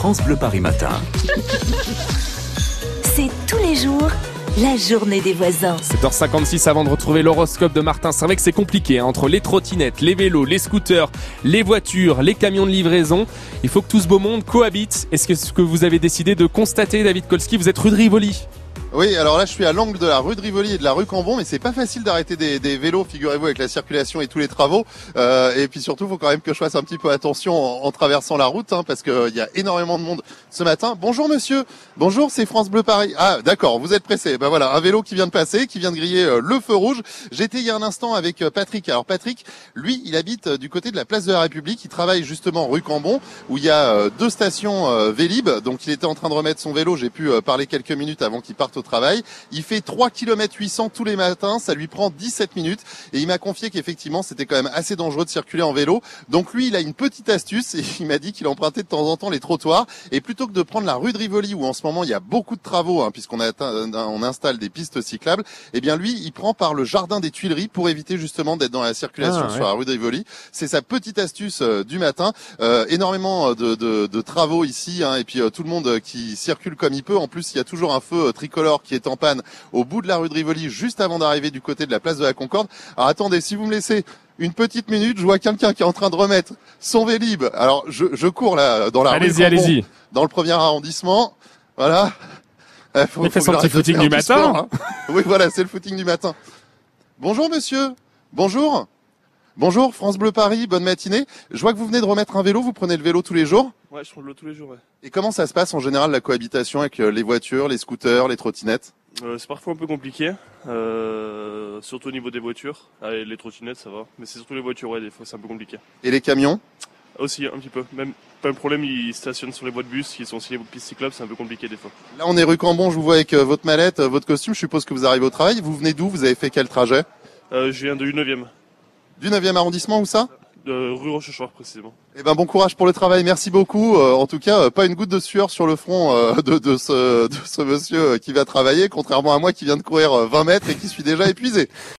France Bleu Paris Matin. C'est tous les jours la journée des voisins. 7h56 avant de retrouver l'horoscope de Martin. C'est vrai que c'est compliqué hein, entre les trottinettes, les vélos, les scooters, les voitures, les camions de livraison. Il faut que tout ce beau monde cohabite. Est-ce que ce que vous avez décidé de constater, David Kolski Vous êtes rue de Rivoli. Oui, alors là, je suis à l'angle de la rue de Rivoli et de la rue Cambon, mais c'est pas facile d'arrêter des, des, vélos, figurez-vous, avec la circulation et tous les travaux. Euh, et puis surtout, faut quand même que je fasse un petit peu attention en, traversant la route, hein, parce qu'il euh, y a énormément de monde ce matin. Bonjour, monsieur. Bonjour, c'est France Bleu Paris. Ah, d'accord, vous êtes pressé. Ben voilà, un vélo qui vient de passer, qui vient de griller euh, le feu rouge. J'étais il y a un instant avec euh, Patrick. Alors Patrick, lui, il habite du côté de la place de la République. Il travaille justement rue Cambon, où il y a deux stations Vélib. Donc il était en train de remettre son vélo. J'ai pu parler quelques minutes avant qu'il parte au travail. Il fait 3 km 800 tous les matins, ça lui prend 17 minutes et il m'a confié qu'effectivement c'était quand même assez dangereux de circuler en vélo. Donc lui, il a une petite astuce et il m'a dit qu'il empruntait de temps en temps les trottoirs et plutôt que de prendre la rue de Rivoli où en ce moment il y a beaucoup de travaux hein, puisqu'on on installe des pistes cyclables, eh bien lui, il prend par le jardin des Tuileries pour éviter justement d'être dans la circulation ah, sur la rue de Rivoli. C'est sa petite astuce euh, du matin. Euh, énormément de, de, de, travaux ici hein, et puis euh, tout le monde qui circule comme il peut. En plus, il y a toujours un feu tricolore qui est en panne au bout de la rue de Rivoli, juste avant d'arriver du côté de la place de la Concorde. Alors attendez, si vous me laissez une petite minute, je vois quelqu'un qui est en train de remettre son Vélib. Alors je, je cours là dans la allez-y, allez-y. dans le premier arrondissement. Voilà. Il faut, fait son petit footing du matin. hein. oui, voilà, c'est le footing du matin. Bonjour monsieur. Bonjour. Bonjour, France Bleu Paris, bonne matinée. Je vois que vous venez de remettre un vélo, vous prenez le vélo tous les jours Ouais, je prends le vélo tous les jours, ouais. Et comment ça se passe en général la cohabitation avec euh, les voitures, les scooters, les trottinettes? Euh, C'est parfois un peu compliqué, euh, surtout au niveau des voitures. Ah, les trottinettes, ça va. Mais c'est surtout les voitures, ouais, des fois c'est un peu compliqué. Et les camions? Aussi, un petit peu. Même pas un problème, ils stationnent sur les voies de bus, ils sont aussi les pistes cyclables, c'est un peu compliqué des fois. Là, on est rue Cambon, je vous vois avec votre mallette, votre costume, je suppose que vous arrivez au travail. Vous venez d'où? Vous avez fait quel trajet? Je viens de 9e. Du 9e arrondissement, où ça de rue Rochechouart précisément. Eh ben bon courage pour le travail, merci beaucoup. Euh, en tout cas, euh, pas une goutte de sueur sur le front euh, de, de, ce, de ce monsieur qui va travailler, contrairement à moi qui vient de courir 20 mètres et qui suis déjà épuisé.